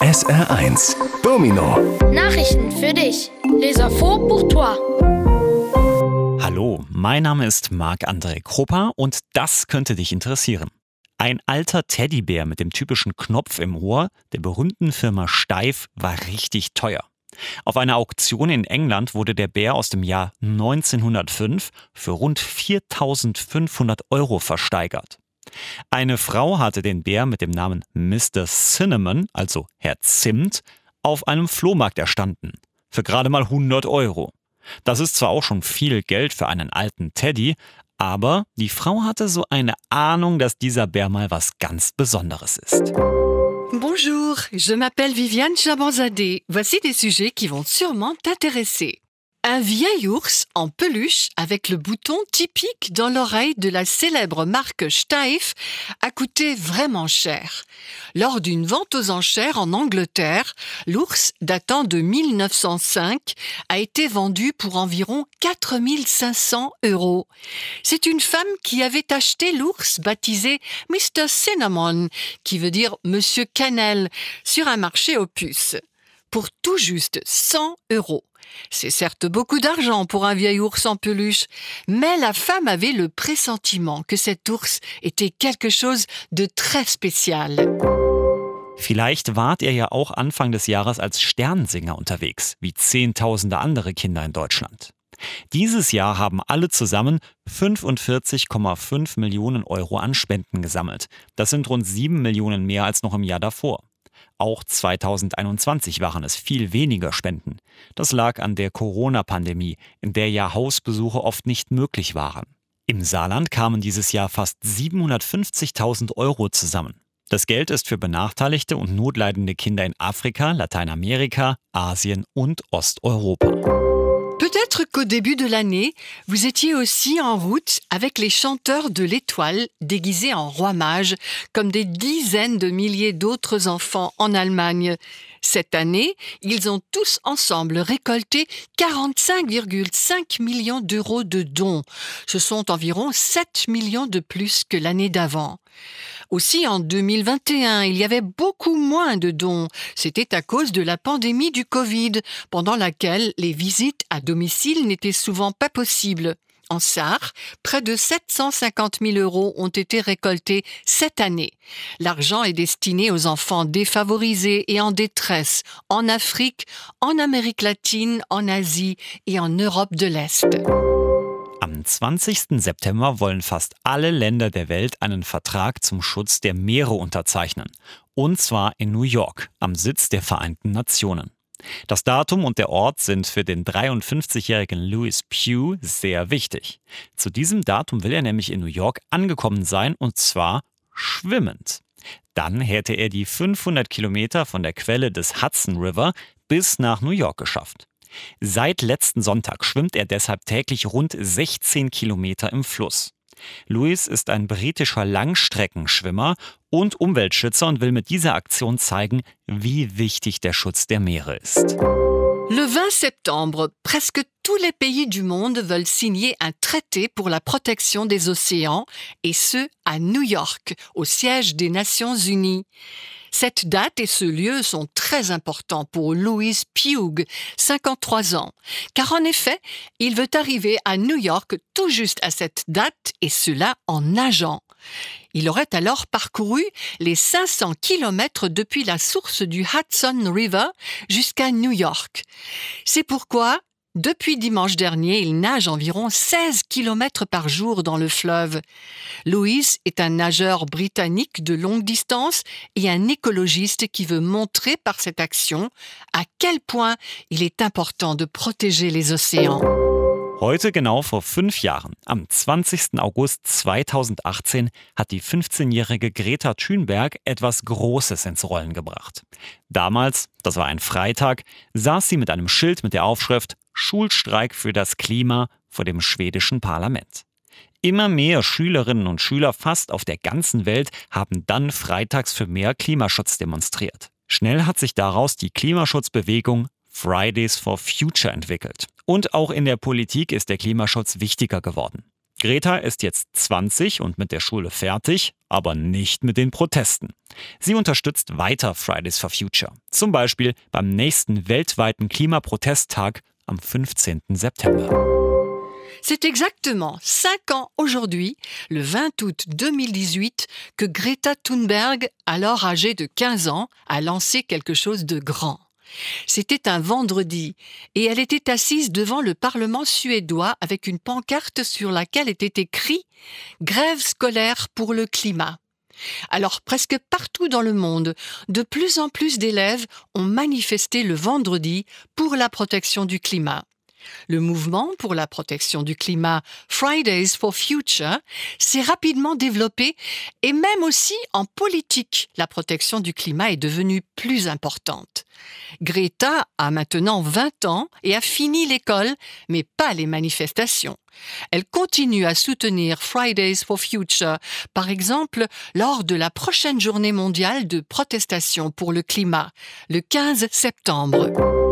SR1 Domino Nachrichten für dich. Les infos pour toi. Hallo, mein Name ist Marc-André Krupper und das könnte dich interessieren. Ein alter Teddybär mit dem typischen Knopf im Ohr der berühmten Firma Steif war richtig teuer. Auf einer Auktion in England wurde der Bär aus dem Jahr 1905 für rund 4500 Euro versteigert. Eine Frau hatte den Bär mit dem Namen Mr. Cinnamon, also Herr Zimt, auf einem Flohmarkt erstanden. Für gerade mal 100 Euro. Das ist zwar auch schon viel Geld für einen alten Teddy, aber die Frau hatte so eine Ahnung, dass dieser Bär mal was ganz Besonderes ist. Bonjour, je m'appelle Viviane Chabanzadeh. Voici des sujets qui vont sûrement t'intéresser. Un vieil ours en peluche avec le bouton typique dans l'oreille de la célèbre marque Steif a coûté vraiment cher. Lors d'une vente aux enchères en Angleterre, l'ours datant de 1905 a été vendu pour environ 4500 euros. C'est une femme qui avait acheté l'ours baptisé Mr. Cinnamon, qui veut dire Monsieur Cannelle, sur un marché aux puces pour tout juste 100 euros. C'est certes beaucoup d'argent pour un vieil ours en peluche, mais la femme avait le pressentiment que cet ours était quelque chose de très spécial. Vielleicht wart ihr ja auch Anfang des Jahres als Sternsinger unterwegs, wie Zehntausende andere Kinder in Deutschland. Dieses Jahr haben alle zusammen 45,5 Millionen Euro an Spenden gesammelt. Das sind rund 7 Millionen mehr als noch im Jahr davor. Auch 2021 waren es viel weniger Spenden. Das lag an der Corona-Pandemie, in der ja Hausbesuche oft nicht möglich waren. Im Saarland kamen dieses Jahr fast 750.000 Euro zusammen. Das Geld ist für benachteiligte und notleidende Kinder in Afrika, Lateinamerika, Asien und Osteuropa. Qu'au début de l'année, vous étiez aussi en route avec les chanteurs de l'étoile déguisés en roi mage, comme des dizaines de milliers d'autres enfants en Allemagne. Cette année, ils ont tous ensemble récolté 45,5 millions d'euros de dons. Ce sont environ 7 millions de plus que l'année d'avant. Aussi, en 2021, il y avait beaucoup moins de dons. C'était à cause de la pandémie du Covid, pendant laquelle les visites à domicile n'étaient souvent pas possibles. En Sarre, près de 750 000 euros ont été récoltés cette année. L'argent est destiné aux enfants défavorisés et en détresse en Afrique, en Amérique latine, en Asie et en Europe de l'Est. Am 20. September wollen fast alle Länder der Welt einen Vertrag zum Schutz der Meere unterzeichnen. Und zwar in New York, am Sitz der Vereinten Nationen. Das Datum und der Ort sind für den 53-jährigen Louis Pugh sehr wichtig. Zu diesem Datum will er nämlich in New York angekommen sein und zwar schwimmend. Dann hätte er die 500 Kilometer von der Quelle des Hudson River bis nach New York geschafft. Seit letzten Sonntag schwimmt er deshalb täglich rund 16 Kilometer im Fluss. Louis ist ein britischer Langstreckenschwimmer und Umweltschützer und will mit dieser Aktion zeigen, wie wichtig der Schutz der Meere ist. Le 20 septembre, presque tous les pays du monde veulent signer un traité pour la protection des océans, et ce, à New York, au siège des Nations Unies. Cette date et ce lieu sont très importants pour Louis Pugh, 53 ans, car en effet, il veut arriver à New York tout juste à cette date, et cela en nageant. Il aurait alors parcouru les 500 kilomètres depuis la source du Hudson River jusqu'à New York. C'est pourquoi depuis dimanche dernier, il nage environ 16 km par jour dans le fleuve. Louis est un nageur britannique de longue distance et un écologiste qui veut montrer par cette action à quel point il est important de protéger les océans. Heute genau vor fünf Jahren, am 20. August 2018, hat die 15-jährige Greta Thunberg etwas Großes ins Rollen gebracht. Damals, das war ein Freitag, saß sie mit einem Schild mit der Aufschrift Schulstreik für das Klima vor dem schwedischen Parlament. Immer mehr Schülerinnen und Schüler fast auf der ganzen Welt haben dann freitags für mehr Klimaschutz demonstriert. Schnell hat sich daraus die Klimaschutzbewegung Fridays for Future entwickelt. Und auch in der Politik ist der Klimaschutz wichtiger geworden. Greta ist jetzt 20 und mit der Schule fertig, aber nicht mit den Protesten. Sie unterstützt weiter Fridays for Future, zum Beispiel beim nächsten weltweiten Klimaprotesttag am 15. September. C'est exactement cinq ans aujourd'hui, le 20 août 2018, que Greta Thunberg, alors âgée de 15 ans, a lancé quelque chose de grand. C'était un vendredi, et elle était assise devant le Parlement suédois avec une pancarte sur laquelle était écrit Grève scolaire pour le climat. Alors presque partout dans le monde, de plus en plus d'élèves ont manifesté le vendredi pour la protection du climat. Le mouvement pour la protection du climat Fridays for Future s'est rapidement développé et même aussi en politique, la protection du climat est devenue plus importante. Greta a maintenant 20 ans et a fini l'école, mais pas les manifestations. Elle continue à soutenir Fridays for Future, par exemple lors de la prochaine journée mondiale de protestation pour le climat, le 15 septembre.